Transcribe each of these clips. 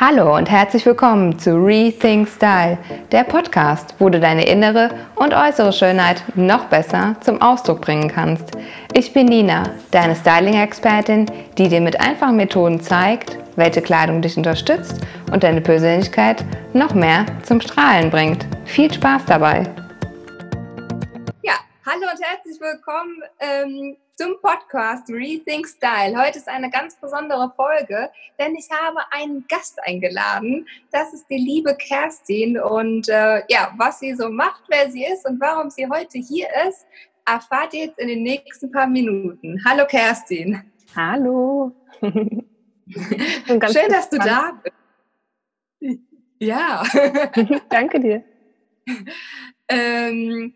Hallo und herzlich willkommen zu Rethink Style, der Podcast, wo du deine innere und äußere Schönheit noch besser zum Ausdruck bringen kannst. Ich bin Nina, deine Styling-Expertin, die dir mit einfachen Methoden zeigt, welche Kleidung dich unterstützt und deine Persönlichkeit noch mehr zum Strahlen bringt. Viel Spaß dabei! Hallo und herzlich willkommen ähm, zum Podcast Rethink Style. Heute ist eine ganz besondere Folge, denn ich habe einen Gast eingeladen. Das ist die liebe Kerstin. Und äh, ja, was sie so macht, wer sie ist und warum sie heute hier ist, erfahrt ihr jetzt in den nächsten paar Minuten. Hallo Kerstin. Hallo. Schön, dass du da bist. Ja. Danke dir. Ähm,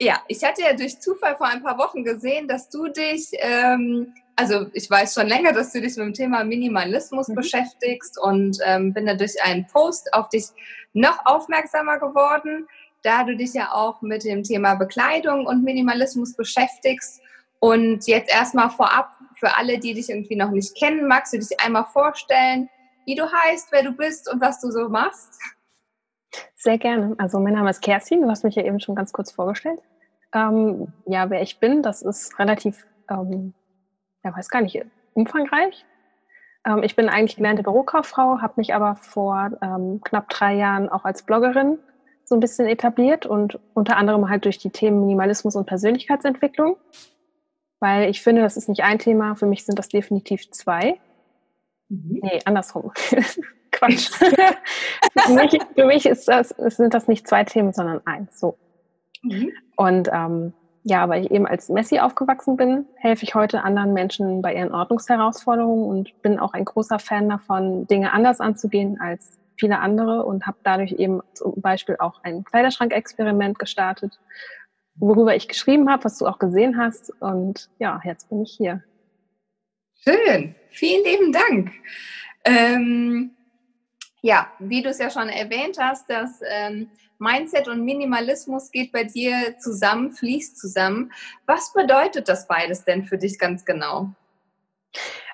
ja, ich hatte ja durch Zufall vor ein paar Wochen gesehen, dass du dich, ähm, also ich weiß schon länger, dass du dich mit dem Thema Minimalismus mhm. beschäftigst und ähm, bin da durch einen Post auf dich noch aufmerksamer geworden, da du dich ja auch mit dem Thema Bekleidung und Minimalismus beschäftigst. Und jetzt erstmal vorab, für alle, die dich irgendwie noch nicht kennen, magst du dich einmal vorstellen, wie du heißt, wer du bist und was du so machst? Sehr gerne. Also mein Name ist Kerstin, du hast mich ja eben schon ganz kurz vorgestellt. Ähm, ja, wer ich bin, das ist relativ, ähm, ja, weiß gar nicht, umfangreich. Ähm, ich bin eigentlich gelernte Bürokauffrau, habe mich aber vor ähm, knapp drei Jahren auch als Bloggerin so ein bisschen etabliert und unter anderem halt durch die Themen Minimalismus und Persönlichkeitsentwicklung, weil ich finde, das ist nicht ein Thema, für mich sind das definitiv zwei. Mhm. Nee, andersrum. Quatsch. für, mich, für mich ist das, sind das nicht zwei Themen, sondern eins. So. Mhm. Und ähm, ja, weil ich eben als Messi aufgewachsen bin, helfe ich heute anderen Menschen bei ihren Ordnungsherausforderungen und bin auch ein großer Fan davon, Dinge anders anzugehen als viele andere und habe dadurch eben zum Beispiel auch ein Kleiderschrankexperiment gestartet, worüber ich geschrieben habe, was du auch gesehen hast. Und ja, jetzt bin ich hier. Schön, vielen lieben Dank. Ähm, ja, wie du es ja schon erwähnt hast, das ähm, Mindset und Minimalismus geht bei dir zusammen, fließt zusammen. Was bedeutet das beides denn für dich ganz genau?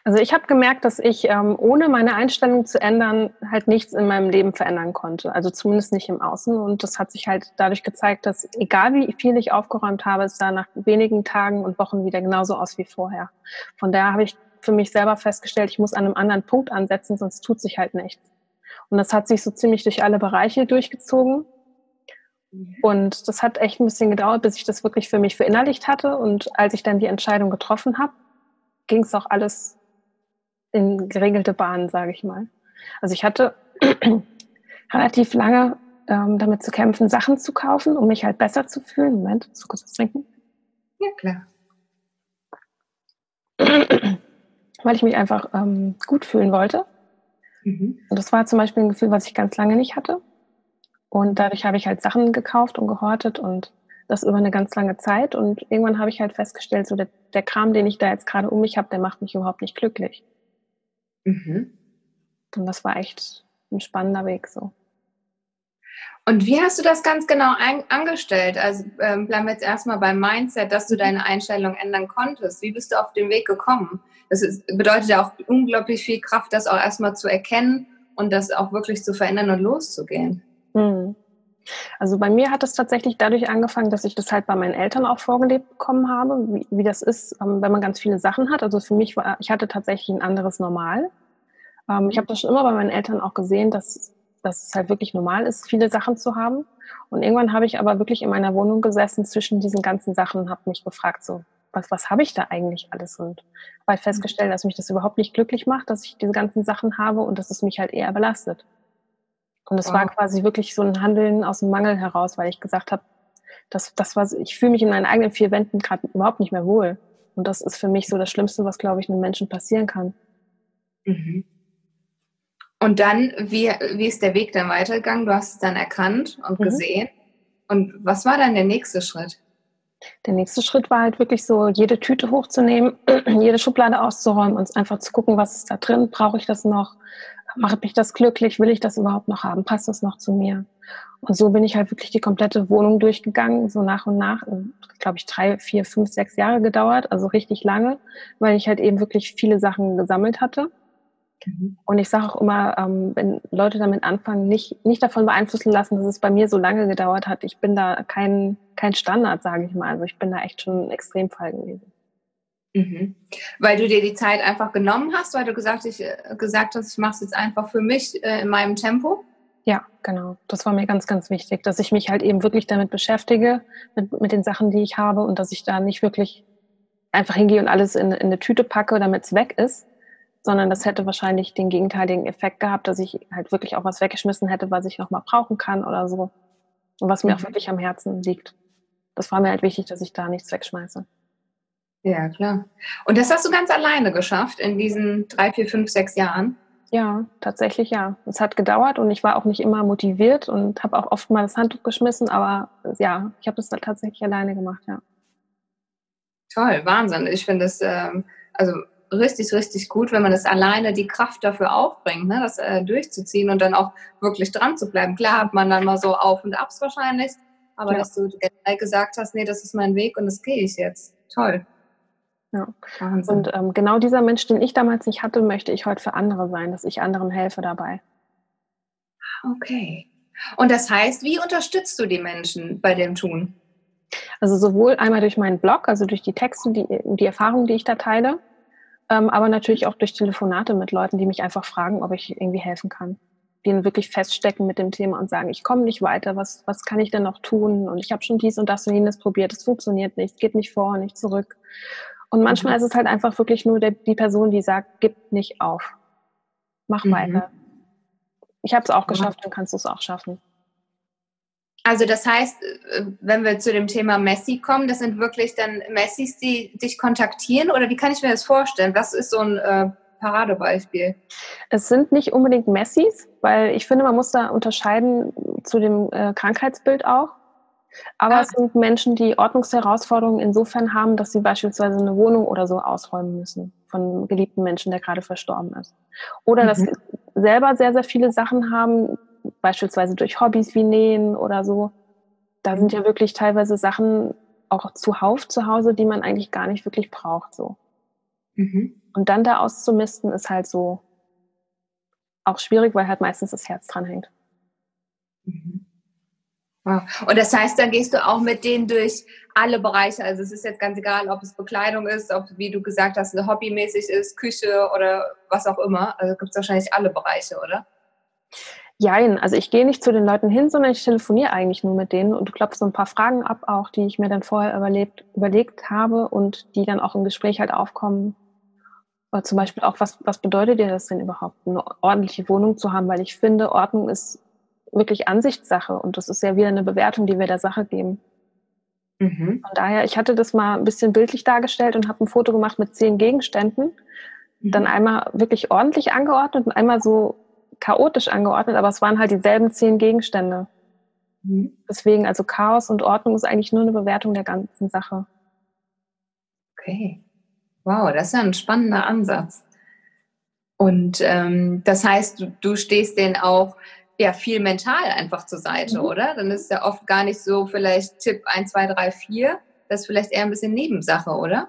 Also ich habe gemerkt, dass ich ähm, ohne meine Einstellung zu ändern halt nichts in meinem Leben verändern konnte. Also zumindest nicht im Außen. Und das hat sich halt dadurch gezeigt, dass egal wie viel ich aufgeräumt habe, es sah nach wenigen Tagen und Wochen wieder genauso aus wie vorher. Von daher habe ich für mich selber festgestellt, ich muss an einem anderen Punkt ansetzen, sonst tut sich halt nichts. Und das hat sich so ziemlich durch alle Bereiche durchgezogen. Mhm. Und das hat echt ein bisschen gedauert, bis ich das wirklich für mich verinnerlicht hatte. Und als ich dann die Entscheidung getroffen habe, ging es auch alles in geregelte Bahnen, sage ich mal. Also ich hatte relativ lange ähm, damit zu kämpfen, Sachen zu kaufen, um mich halt besser zu fühlen. Moment, so kurz was trinken? Ja, klar. Weil ich mich einfach ähm, gut fühlen wollte. Mhm. Und das war zum Beispiel ein Gefühl, was ich ganz lange nicht hatte. Und dadurch habe ich halt Sachen gekauft und gehortet und das über eine ganz lange Zeit. Und irgendwann habe ich halt festgestellt, so der, der Kram, den ich da jetzt gerade um mich habe, der macht mich überhaupt nicht glücklich. Mhm. Und das war echt ein spannender Weg so. Und wie hast du das ganz genau ein, angestellt? Also ähm, bleiben wir jetzt erstmal beim Mindset, dass du deine Einstellung ändern konntest. Wie bist du auf den Weg gekommen? Das ist, bedeutet ja auch unglaublich viel Kraft, das auch erstmal zu erkennen und das auch wirklich zu verändern und loszugehen. Hm. Also bei mir hat es tatsächlich dadurch angefangen, dass ich das halt bei meinen Eltern auch vorgelebt bekommen habe, wie, wie das ist, ähm, wenn man ganz viele Sachen hat. Also für mich war, ich hatte tatsächlich ein anderes Normal. Ähm, ich habe das schon immer bei meinen Eltern auch gesehen, dass dass es halt wirklich normal ist, viele Sachen zu haben. Und irgendwann habe ich aber wirklich in meiner Wohnung gesessen zwischen diesen ganzen Sachen und habe mich gefragt, so, was, was habe ich da eigentlich alles? Und habe halt festgestellt, dass mich das überhaupt nicht glücklich macht, dass ich diese ganzen Sachen habe und dass es mich halt eher belastet. Und es wow. war quasi wirklich so ein Handeln aus dem Mangel heraus, weil ich gesagt habe, das, das war, ich fühle mich in meinen eigenen vier Wänden gerade überhaupt nicht mehr wohl. Und das ist für mich so das Schlimmste, was, glaube ich, einem Menschen passieren kann. Mhm. Und dann, wie, wie ist der Weg dann weitergegangen? Du hast es dann erkannt und mhm. gesehen. Und was war dann der nächste Schritt? Der nächste Schritt war halt wirklich so, jede Tüte hochzunehmen, jede Schublade auszuräumen und einfach zu gucken, was ist da drin, brauche ich das noch, macht mich das glücklich, will ich das überhaupt noch haben, passt das noch zu mir? Und so bin ich halt wirklich die komplette Wohnung durchgegangen, so nach und nach, glaube ich, drei, vier, fünf, sechs Jahre gedauert, also richtig lange, weil ich halt eben wirklich viele Sachen gesammelt hatte Mhm. Und ich sage auch immer, ähm, wenn Leute damit anfangen, nicht, nicht davon beeinflussen lassen, dass es bei mir so lange gedauert hat. Ich bin da kein, kein Standard, sage ich mal. Also ich bin da echt schon ein Extremfall gewesen. Mhm. Weil du dir die Zeit einfach genommen hast, weil du gesagt, ich, äh, gesagt hast, ich mache es jetzt einfach für mich äh, in meinem Tempo? Ja, genau. Das war mir ganz, ganz wichtig, dass ich mich halt eben wirklich damit beschäftige, mit, mit den Sachen, die ich habe und dass ich da nicht wirklich einfach hingehe und alles in, in eine Tüte packe, damit es weg ist, sondern das hätte wahrscheinlich den gegenteiligen Effekt gehabt, dass ich halt wirklich auch was weggeschmissen hätte, was ich nochmal brauchen kann oder so. Und was mir mhm. auch wirklich am Herzen liegt. Das war mir halt wichtig, dass ich da nichts wegschmeiße. Ja, klar. Und das hast du ganz alleine geschafft in diesen drei, vier, fünf, sechs Jahren? Ja, tatsächlich ja. Es hat gedauert und ich war auch nicht immer motiviert und habe auch oft mal das Handtuch geschmissen, aber ja, ich habe das tatsächlich alleine gemacht, ja. Toll, Wahnsinn. Ich finde es ähm, also richtig, richtig gut, wenn man das alleine die Kraft dafür aufbringt, ne, das äh, durchzuziehen und dann auch wirklich dran zu bleiben. Klar hat man dann mal so Auf und Abs wahrscheinlich, aber ja. dass du gesagt hast, nee, das ist mein Weg und das gehe ich jetzt. Toll. Ja. Wahnsinn. Und ähm, genau dieser Mensch, den ich damals nicht hatte, möchte ich heute für andere sein, dass ich anderen helfe dabei. Okay. Und das heißt, wie unterstützt du die Menschen bei dem Tun? Also sowohl einmal durch meinen Blog, also durch die Texte, die, die Erfahrungen, die ich da teile, ähm, aber natürlich auch durch Telefonate mit Leuten, die mich einfach fragen, ob ich irgendwie helfen kann. Die dann wirklich feststecken mit dem Thema und sagen, ich komme nicht weiter, was, was kann ich denn noch tun? Und ich habe schon dies und das und jenes probiert, es funktioniert nicht, geht nicht vor, nicht zurück. Und manchmal mhm. ist es halt einfach wirklich nur der, die Person, die sagt, gib nicht auf. Mach mhm. weiter. Ich habe es auch geschafft, dann kannst du es auch schaffen. Also das heißt, äh, wenn wir zu dem Thema Messi kommen, das sind wirklich dann Messis, die dich kontaktieren oder wie kann ich mir das vorstellen? Was ist so ein äh, Paradebeispiel? Es sind nicht unbedingt Messis, weil ich finde, man muss da unterscheiden zu dem äh, Krankheitsbild auch. Aber ah. es sind Menschen, die Ordnungsherausforderungen insofern haben, dass sie beispielsweise eine Wohnung oder so ausräumen müssen von einem geliebten Menschen, der gerade verstorben ist. Oder mhm. dass sie selber sehr, sehr viele Sachen haben, beispielsweise durch Hobbys wie Nähen oder so. Da sind ja wirklich teilweise Sachen auch zuhauf zu Hause, die man eigentlich gar nicht wirklich braucht. So. Mhm. Und dann da auszumisten, ist halt so auch schwierig, weil halt meistens das Herz dran hängt. Mhm. Wow. Und das heißt, dann gehst du auch mit denen durch alle Bereiche. Also es ist jetzt ganz egal, ob es Bekleidung ist, ob, wie du gesagt hast, hobbymäßig ist, Küche oder was auch immer. Also gibt es wahrscheinlich alle Bereiche, oder? Jein, also ich gehe nicht zu den Leuten hin, sondern ich telefoniere eigentlich nur mit denen und klopfe so ein paar Fragen ab, auch die ich mir dann vorher überlebt, überlegt habe und die dann auch im Gespräch halt aufkommen. Oder zum Beispiel auch, was, was bedeutet dir das denn überhaupt, eine ordentliche Wohnung zu haben? Weil ich finde, Ordnung ist wirklich Ansichtssache und das ist ja wieder eine Bewertung, die wir der Sache geben. Mhm. Von daher, ich hatte das mal ein bisschen bildlich dargestellt und habe ein Foto gemacht mit zehn Gegenständen. Mhm. Dann einmal wirklich ordentlich angeordnet und einmal so chaotisch angeordnet, aber es waren halt dieselben zehn Gegenstände. Mhm. Deswegen, also Chaos und Ordnung ist eigentlich nur eine Bewertung der ganzen Sache. Okay. Wow, das ist ja ein spannender Ansatz. Und ähm, das heißt, du, du stehst denen auch ja viel mental einfach zur Seite, mhm. oder? Dann ist ja oft gar nicht so vielleicht Tipp 1, 2, 3, 4. Das ist vielleicht eher ein bisschen Nebensache, oder?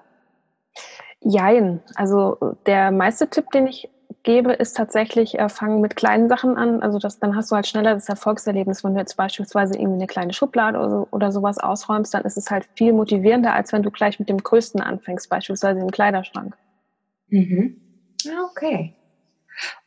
Jein. Also der meiste Tipp, den ich gebe, ist tatsächlich, äh, fangen mit kleinen Sachen an. Also das, dann hast du halt schneller das Erfolgserlebnis. Wenn du jetzt beispielsweise irgendwie eine kleine Schublade oder, so, oder sowas ausräumst, dann ist es halt viel motivierender, als wenn du gleich mit dem Größten anfängst, beispielsweise im Kleiderschrank. Mhm. Okay.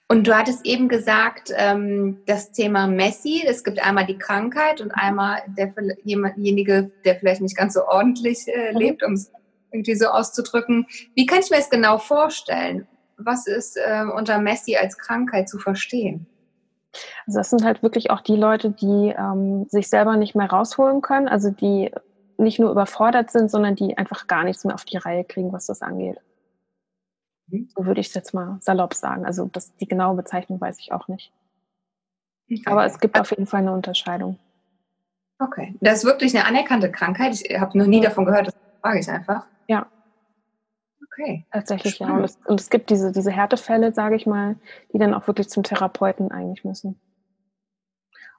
Und du hattest eben gesagt, ähm, das Thema Messi, es gibt einmal die Krankheit und einmal derjenige, der vielleicht nicht ganz so ordentlich äh, mhm. lebt, um es irgendwie so auszudrücken. Wie kann ich mir das genau vorstellen? Was ist äh, unter Messi als Krankheit zu verstehen? Also das sind halt wirklich auch die Leute, die ähm, sich selber nicht mehr rausholen können, also die nicht nur überfordert sind, sondern die einfach gar nichts mehr auf die Reihe kriegen, was das angeht. Mhm. So würde ich es jetzt mal salopp sagen. Also das, die genaue Bezeichnung weiß ich auch nicht. Okay. Aber es gibt auf jeden Fall eine Unterscheidung. Okay. Das ist wirklich eine anerkannte Krankheit. Ich habe noch nie davon gehört, das frage ich einfach. Ja. Okay. Tatsächlich, Spannend. ja. Und es, und es, gibt diese, diese Härtefälle, sage ich mal, die dann auch wirklich zum Therapeuten eigentlich müssen.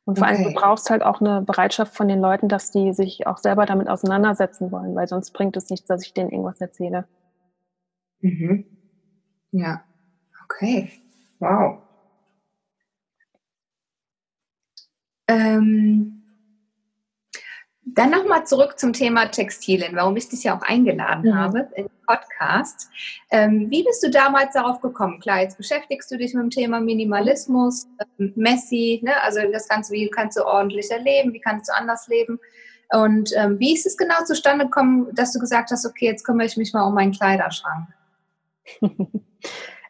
Und vor okay. allem, du brauchst halt auch eine Bereitschaft von den Leuten, dass die sich auch selber damit auseinandersetzen wollen, weil sonst bringt es nichts, dass ich denen irgendwas erzähle. Mhm. Ja, okay. Wow. Ähm, dann nochmal zurück zum Thema Textilien, warum ich dich ja auch eingeladen mhm. habe in Podcast. Ähm, wie bist du damals darauf gekommen? Klar, jetzt beschäftigst du dich mit dem Thema Minimalismus, ähm, Messi, ne? also das Ganze, wie kannst du ordentlicher leben, wie kannst du anders leben? Und ähm, wie ist es genau zustande gekommen, dass du gesagt hast, okay, jetzt kümmere ich mich mal um meinen Kleiderschrank?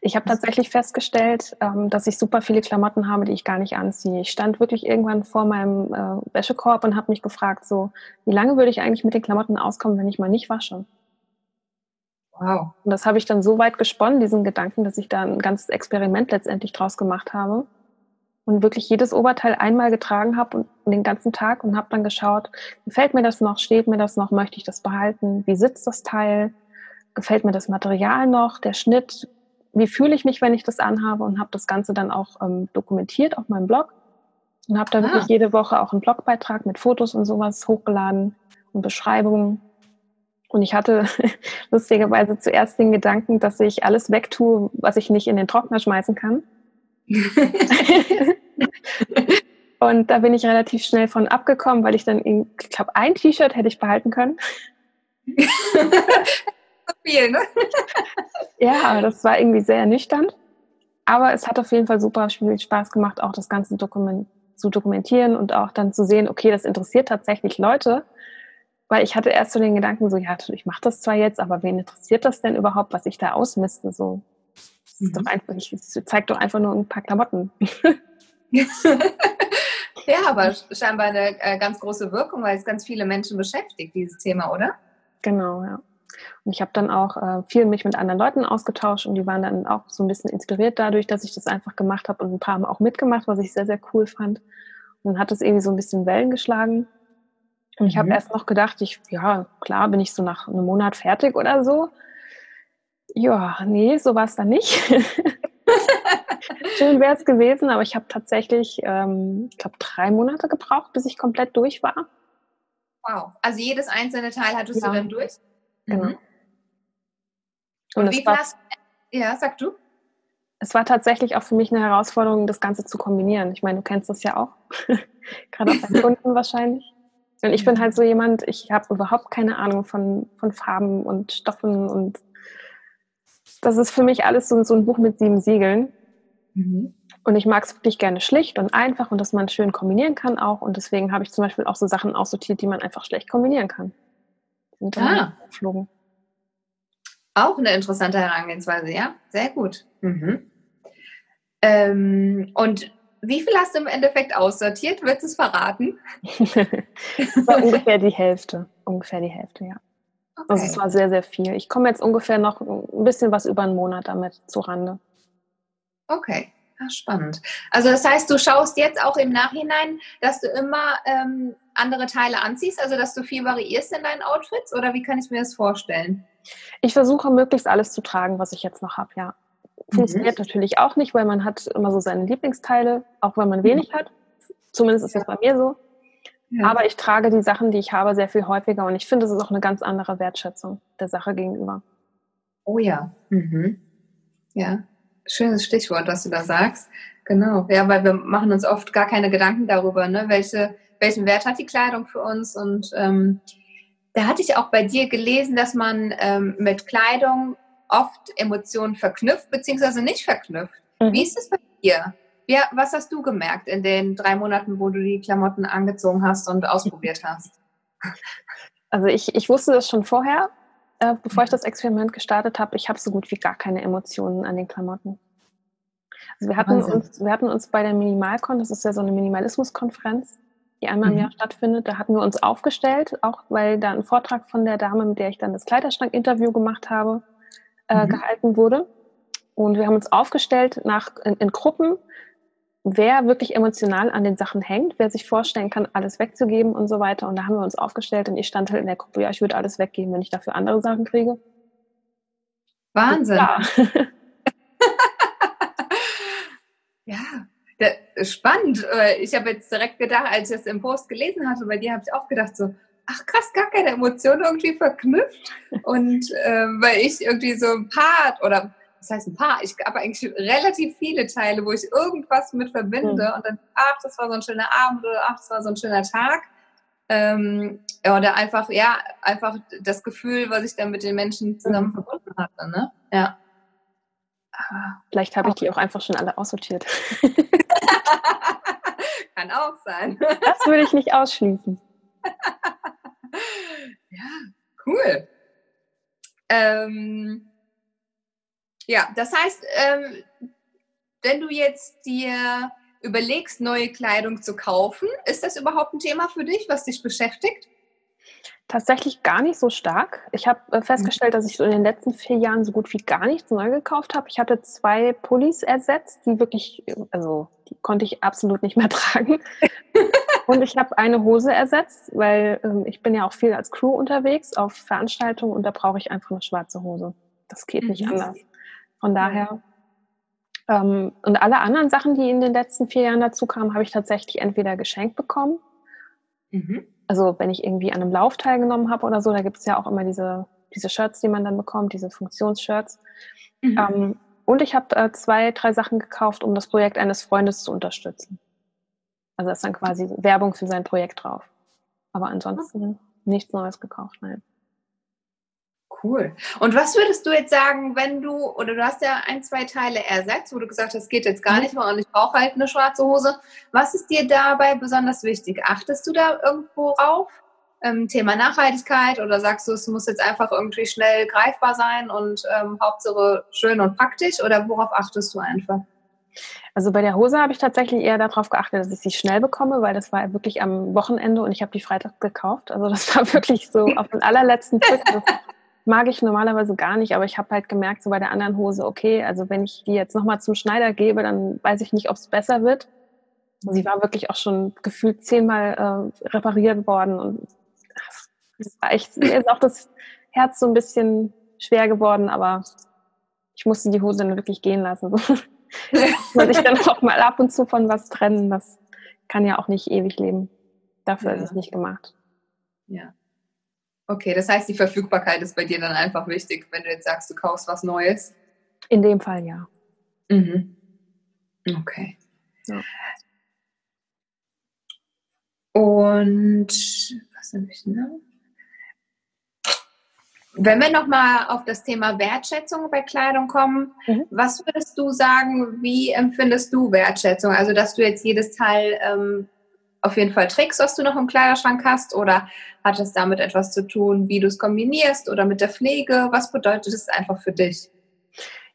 Ich habe tatsächlich festgestellt, ähm, dass ich super viele Klamotten habe, die ich gar nicht anziehe. Ich stand wirklich irgendwann vor meinem äh, Wäschekorb und habe mich gefragt, so, wie lange würde ich eigentlich mit den Klamotten auskommen, wenn ich mal nicht wasche? Wow. Und das habe ich dann so weit gesponnen, diesen Gedanken, dass ich da ein ganzes Experiment letztendlich draus gemacht habe und wirklich jedes Oberteil einmal getragen habe und den ganzen Tag und habe dann geschaut, gefällt mir das noch, steht mir das noch, möchte ich das behalten, wie sitzt das Teil, gefällt mir das Material noch, der Schnitt, wie fühle ich mich, wenn ich das anhabe und habe das Ganze dann auch ähm, dokumentiert auf meinem Blog und habe da ah. wirklich jede Woche auch einen Blogbeitrag mit Fotos und sowas hochgeladen und Beschreibungen. Und ich hatte lustigerweise zuerst den Gedanken, dass ich alles wegtue, was ich nicht in den Trockner schmeißen kann. und da bin ich relativ schnell von abgekommen, weil ich dann, ich glaube, ein T-Shirt hätte ich behalten können. viel, ne? ja, das war irgendwie sehr ernüchternd. Aber es hat auf jeden Fall super viel Spaß gemacht, auch das Ganze dokument zu dokumentieren und auch dann zu sehen, okay, das interessiert tatsächlich Leute. Weil ich hatte erst so den Gedanken, so, ja, ich mache das zwar jetzt, aber wen interessiert das denn überhaupt, was ich da ausmiste? So, mhm. doch einfach, ich zeig doch einfach nur ein paar Klamotten. ja, aber scheinbar eine äh, ganz große Wirkung, weil es ganz viele Menschen beschäftigt, dieses Thema, oder? Genau, ja. Und ich habe dann auch äh, viel mich mit anderen Leuten ausgetauscht und die waren dann auch so ein bisschen inspiriert dadurch, dass ich das einfach gemacht habe und ein paar haben auch mitgemacht, was ich sehr, sehr cool fand. Und dann hat es irgendwie so ein bisschen Wellen geschlagen. Und ich habe mhm. erst noch gedacht, ich, ja, klar, bin ich so nach einem Monat fertig oder so. Ja, nee, so war es dann nicht. Schön wäre es gewesen, aber ich habe tatsächlich, ähm, ich glaube, drei Monate gebraucht, bis ich komplett durch war. Wow. Also jedes einzelne Teil hattest ja. du dann durch? Genau. Mhm. Und, Und wie war, hast Ja, sag du. Es war tatsächlich auch für mich eine Herausforderung, das Ganze zu kombinieren. Ich meine, du kennst das ja auch. Gerade auf deinen Kunden wahrscheinlich. Und ich bin halt so jemand, ich habe überhaupt keine Ahnung von, von Farben und Stoffen und das ist für mich alles so, so ein Buch mit sieben Siegeln. Mhm. Und ich mag es wirklich gerne schlicht und einfach und dass man schön kombinieren kann auch. Und deswegen habe ich zum Beispiel auch so Sachen aussortiert, die man einfach schlecht kombinieren kann sind dann ah. geflogen. Auch eine interessante Herangehensweise, ja. Sehr gut. Mhm. Ähm, und wie viel hast du im Endeffekt aussortiert? Würdest du es verraten? das war ungefähr die Hälfte. Ungefähr die Hälfte, ja. Okay. Also es war sehr, sehr viel. Ich komme jetzt ungefähr noch ein bisschen was über einen Monat damit zu Rande. Okay. Ja, spannend. Also das heißt, du schaust jetzt auch im Nachhinein, dass du immer ähm, andere Teile anziehst, also dass du viel variierst in deinen Outfits oder wie kann ich mir das vorstellen? Ich versuche möglichst alles zu tragen, was ich jetzt noch habe, ja. Funktioniert mhm. natürlich auch nicht, weil man hat immer so seine Lieblingsteile, auch wenn man wenig mhm. hat. Zumindest ist das bei mir so. Ja. Aber ich trage die Sachen, die ich habe, sehr viel häufiger und ich finde, es ist auch eine ganz andere Wertschätzung der Sache gegenüber. Oh ja. Mhm. Ja, schönes Stichwort, was du da sagst. Genau. Ja, weil wir machen uns oft gar keine Gedanken darüber, ne, welche welchen Wert hat die Kleidung für uns. Und ähm, da hatte ich auch bei dir gelesen, dass man ähm, mit Kleidung oft Emotionen verknüpft, beziehungsweise nicht verknüpft. Mhm. Wie ist es bei dir? Ja, was hast du gemerkt in den drei Monaten, wo du die Klamotten angezogen hast und ausprobiert hast? Also ich, ich wusste das schon vorher, äh, bevor ich das Experiment gestartet habe. Ich habe so gut wie gar keine Emotionen an den Klamotten. Also wir hatten, uns, wir hatten uns bei der Minimalcon, das ist ja so eine Minimalismuskonferenz, die einmal im Jahr mhm. stattfindet. Da hatten wir uns aufgestellt, auch weil da ein Vortrag von der Dame, mit der ich dann das Kleiderschrank-Interview gemacht habe, äh, mhm. gehalten wurde. Und wir haben uns aufgestellt nach, in, in, Gruppen, wer wirklich emotional an den Sachen hängt, wer sich vorstellen kann, alles wegzugeben und so weiter. Und da haben wir uns aufgestellt und ich stand halt in der Gruppe, ja, ich würde alles weggeben, wenn ich dafür andere Sachen kriege. Wahnsinn. Ja. ja, spannend. Äh, ich habe jetzt direkt gedacht, als ich das im Post gelesen hatte, bei dir habe ich auch gedacht, so, ach krass, gar keine Emotionen irgendwie verknüpft. Und äh, weil ich irgendwie so ein Part oder das heißt ein paar, ich habe eigentlich relativ viele Teile, wo ich irgendwas mit verbinde mhm. und dann, ach, das war so ein schöner Abend oder ach, das war so ein schöner Tag. Ähm, oder einfach, ja, einfach das Gefühl, was ich dann mit den Menschen zusammen mhm. verbunden hatte. Ne? Ja. Vielleicht habe ich die auch einfach schon alle aussortiert. Kann auch sein. Das würde ich nicht ausschließen. ja, cool. Ähm, ja, das heißt, ähm, wenn du jetzt dir überlegst, neue Kleidung zu kaufen, ist das überhaupt ein Thema für dich, was dich beschäftigt? Tatsächlich gar nicht so stark. Ich habe äh, festgestellt, dass ich so in den letzten vier Jahren so gut wie gar nichts neu gekauft habe. Ich hatte zwei Pullis ersetzt, die wirklich, also die konnte ich absolut nicht mehr tragen. Und ich habe eine Hose ersetzt, weil ähm, ich bin ja auch viel als Crew unterwegs auf Veranstaltungen und da brauche ich einfach eine schwarze Hose. Das geht nicht mhm. anders. Von daher. Ähm, und alle anderen Sachen, die in den letzten vier Jahren dazu kamen, habe ich tatsächlich entweder geschenkt bekommen. Mhm. Also wenn ich irgendwie an einem Lauf teilgenommen habe oder so, da gibt es ja auch immer diese, diese Shirts, die man dann bekommt, diese Funktionsshirts. Mhm. Ähm, und ich habe äh, zwei, drei Sachen gekauft, um das Projekt eines Freundes zu unterstützen. Also ist dann quasi Werbung für sein Projekt drauf. Aber ansonsten nichts Neues gekauft, nein. Cool. Und was würdest du jetzt sagen, wenn du, oder du hast ja ein, zwei Teile ersetzt, wo du gesagt hast, das geht jetzt gar mhm. nicht mehr und ich brauche halt eine schwarze Hose. Was ist dir dabei besonders wichtig? Achtest du da irgendwo drauf? Ähm, Thema Nachhaltigkeit oder sagst du, es muss jetzt einfach irgendwie schnell greifbar sein und ähm, Hauptsache schön und praktisch oder worauf achtest du einfach? Also bei der Hose habe ich tatsächlich eher darauf geachtet, dass ich sie schnell bekomme, weil das war wirklich am Wochenende und ich habe die Freitag gekauft. Also das war wirklich so auf den allerletzten Trick. mag ich normalerweise gar nicht, aber ich habe halt gemerkt, so bei der anderen Hose, okay, also wenn ich die jetzt nochmal zum Schneider gebe, dann weiß ich nicht, ob es besser wird. Sie war wirklich auch schon gefühlt zehnmal äh, repariert worden und es war echt, mir ist auch das Herz so ein bisschen schwer geworden, aber ich musste die Hose dann wirklich gehen lassen. Weil ich dann auch mal ab und zu von was trennen, das kann ja auch nicht ewig leben. Dafür ja. ist es nicht gemacht. Ja. Okay, das heißt, die Verfügbarkeit ist bei dir dann einfach wichtig, wenn du jetzt sagst, du kaufst was Neues. In dem Fall ja. Mhm. Okay. Ja. Und was habe ich noch? Wenn wir nochmal auf das Thema Wertschätzung bei Kleidung kommen, mhm. was würdest du sagen, wie empfindest du Wertschätzung? Also, dass du jetzt jedes Teil ähm, auf jeden Fall trägst, was du noch im Kleiderschrank hast? Oder hat es damit etwas zu tun, wie du es kombinierst oder mit der Pflege? Was bedeutet es einfach für dich?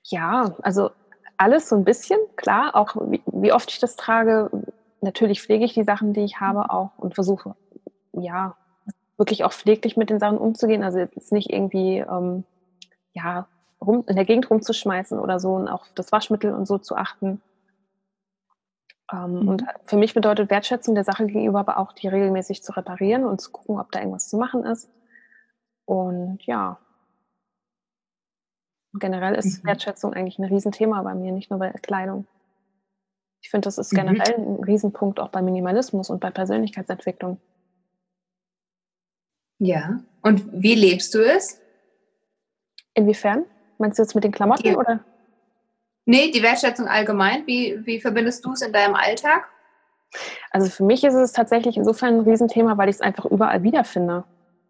Ja, also alles so ein bisschen, klar, auch wie, wie oft ich das trage. Natürlich pflege ich die Sachen, die ich habe, auch und versuche, ja, wirklich auch pfleglich mit den Sachen umzugehen. Also jetzt nicht irgendwie, ähm, ja, rum, in der Gegend rumzuschmeißen oder so und auch das Waschmittel und so zu achten. Ähm, mhm. Und für mich bedeutet Wertschätzung der Sache gegenüber aber auch, die regelmäßig zu reparieren und zu gucken, ob da irgendwas zu machen ist. Und ja, generell ist mhm. Wertschätzung eigentlich ein Riesenthema bei mir, nicht nur bei Kleidung. Ich finde, das ist mhm. generell mhm. ein Riesenpunkt auch bei Minimalismus und bei Persönlichkeitsentwicklung. Ja, und wie lebst du es? Inwiefern? Meinst du jetzt mit den Klamotten ja. oder? Nee, die Wertschätzung allgemein. Wie, wie verbindest du es in deinem Alltag? Also für mich ist es tatsächlich insofern ein Riesenthema, weil ich es einfach überall wiederfinde.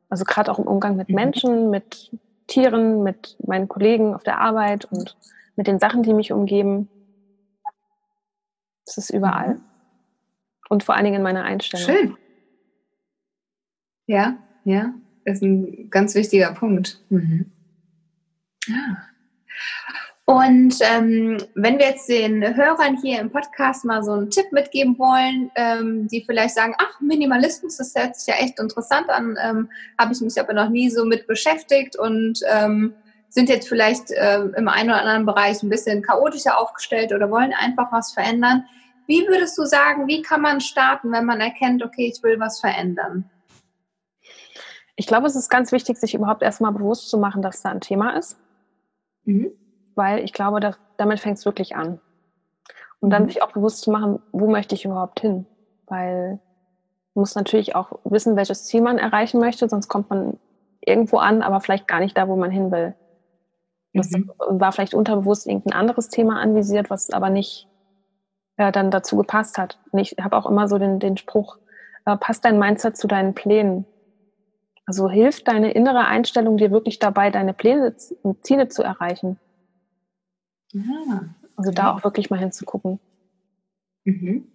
Also gerade auch im Umgang mit mhm. Menschen, mit Tieren, mit meinen Kollegen auf der Arbeit und mit den Sachen, die mich umgeben. Es ist überall. Mhm. Und vor allen Dingen in meiner Einstellung. Schön. Ja, ja, ist ein ganz wichtiger Punkt. Mhm. Ja. Und ähm, wenn wir jetzt den Hörern hier im Podcast mal so einen Tipp mitgeben wollen, ähm, die vielleicht sagen, ach, Minimalismus, das hört sich ja echt interessant an, ähm, habe ich mich aber noch nie so mit beschäftigt und ähm, sind jetzt vielleicht äh, im einen oder anderen Bereich ein bisschen chaotischer aufgestellt oder wollen einfach was verändern. Wie würdest du sagen, wie kann man starten, wenn man erkennt, okay, ich will was verändern? Ich glaube, es ist ganz wichtig, sich überhaupt erstmal bewusst zu machen, dass da ein Thema ist. Mhm weil ich glaube, dass, damit fängt es wirklich an. Und dann mhm. sich auch bewusst zu machen, wo möchte ich überhaupt hin? Weil man muss natürlich auch wissen, welches Ziel man erreichen möchte, sonst kommt man irgendwo an, aber vielleicht gar nicht da, wo man hin will. Das mhm. war vielleicht unterbewusst irgendein anderes Thema anvisiert, was aber nicht äh, dann dazu gepasst hat. Und ich habe auch immer so den, den Spruch, äh, passt dein Mindset zu deinen Plänen. Also hilft deine innere Einstellung dir wirklich dabei, deine Pläne und Ziele zu erreichen. Ja, also da auch wirklich mal hinzugucken. Mhm.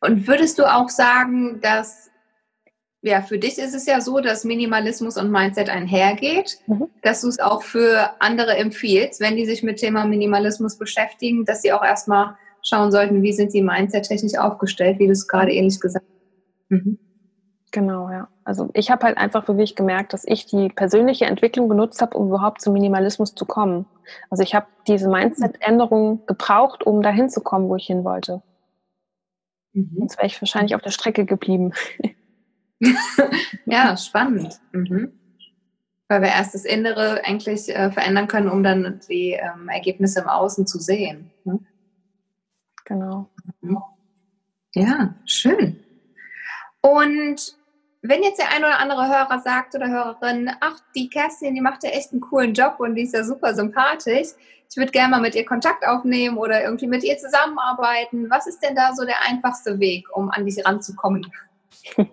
Und würdest du auch sagen, dass ja, für dich ist es ja so, dass Minimalismus und Mindset einhergeht, mhm. dass du es auch für andere empfiehlst, wenn die sich mit Thema Minimalismus beschäftigen, dass sie auch erstmal schauen sollten, wie sind sie mindset-technisch aufgestellt, wie du es gerade ähnlich gesagt hast. Mhm. Genau, ja. Also ich habe halt einfach für mich gemerkt, dass ich die persönliche Entwicklung genutzt habe, um überhaupt zum Minimalismus zu kommen. Also ich habe diese Mindset-Änderung gebraucht, um dahin zu kommen, wo ich hin wollte. Mhm. Sonst wäre ich wahrscheinlich auf der Strecke geblieben. ja, spannend. Mhm. Weil wir erst das Innere eigentlich äh, verändern können, um dann die ähm, Ergebnisse im Außen zu sehen. Ne? Genau. Mhm. Ja, schön. Und wenn jetzt der ein oder andere Hörer sagt oder Hörerin, ach, die Kerstin, die macht ja echt einen coolen Job und die ist ja super sympathisch, ich würde gerne mal mit ihr Kontakt aufnehmen oder irgendwie mit ihr zusammenarbeiten. Was ist denn da so der einfachste Weg, um an dich ranzukommen?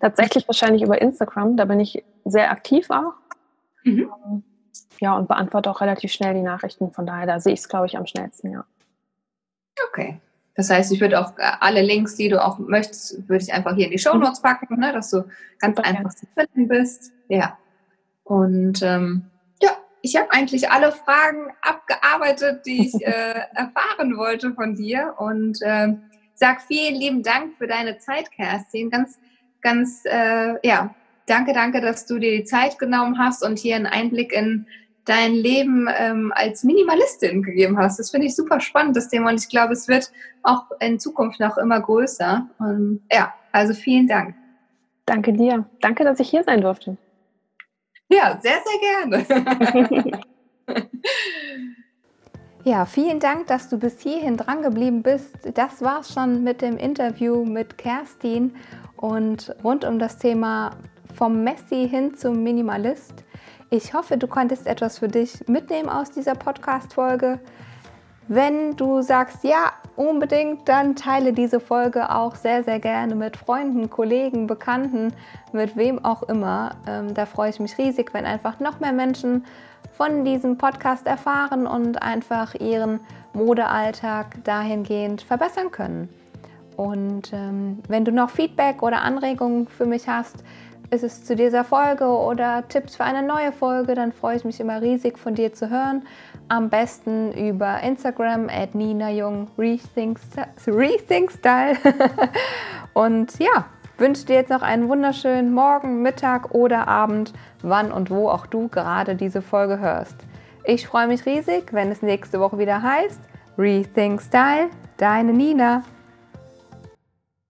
Tatsächlich wahrscheinlich über Instagram, da bin ich sehr aktiv auch. Mhm. Ähm, ja, und beantworte auch relativ schnell die Nachrichten. Von daher, da sehe ich es, glaube ich, am schnellsten, ja. Okay. Das heißt, ich würde auch äh, alle Links, die du auch möchtest, würde ich einfach hier in die Show Notes packen, ne, dass du ganz okay. einfach zu finden bist. Ja. Und ähm, ja, ich habe eigentlich alle Fragen abgearbeitet, die ich äh, erfahren wollte von dir. Und äh, sag vielen lieben Dank für deine Zeit, Kerstin. Ganz, ganz, äh, ja, danke, danke, dass du dir die Zeit genommen hast und hier einen Einblick in dein Leben ähm, als Minimalistin gegeben hast. Das finde ich super spannend, das Thema. Und ich glaube, es wird auch in Zukunft noch immer größer. Und ja, also vielen Dank. Danke dir. Danke, dass ich hier sein durfte. Ja, sehr, sehr gerne. Ja, vielen Dank, dass du bis hierhin dran geblieben bist. Das war's schon mit dem Interview mit Kerstin und rund um das Thema vom Messi hin zum Minimalist. Ich hoffe, du konntest etwas für dich mitnehmen aus dieser Podcast-Folge. Wenn du sagst, ja, unbedingt, dann teile diese Folge auch sehr, sehr gerne mit Freunden, Kollegen, Bekannten, mit wem auch immer. Ähm, da freue ich mich riesig, wenn einfach noch mehr Menschen von diesem Podcast erfahren und einfach ihren Modealltag dahingehend verbessern können. Und ähm, wenn du noch Feedback oder Anregungen für mich hast, ist es zu dieser Folge oder Tipps für eine neue Folge, dann freue ich mich immer riesig von dir zu hören. Am besten über Instagram at Nina Jung Rethink Style. und ja, wünsche dir jetzt noch einen wunderschönen Morgen, Mittag oder Abend, wann und wo auch du gerade diese Folge hörst. Ich freue mich riesig, wenn es nächste Woche wieder heißt Rethink Style, deine Nina.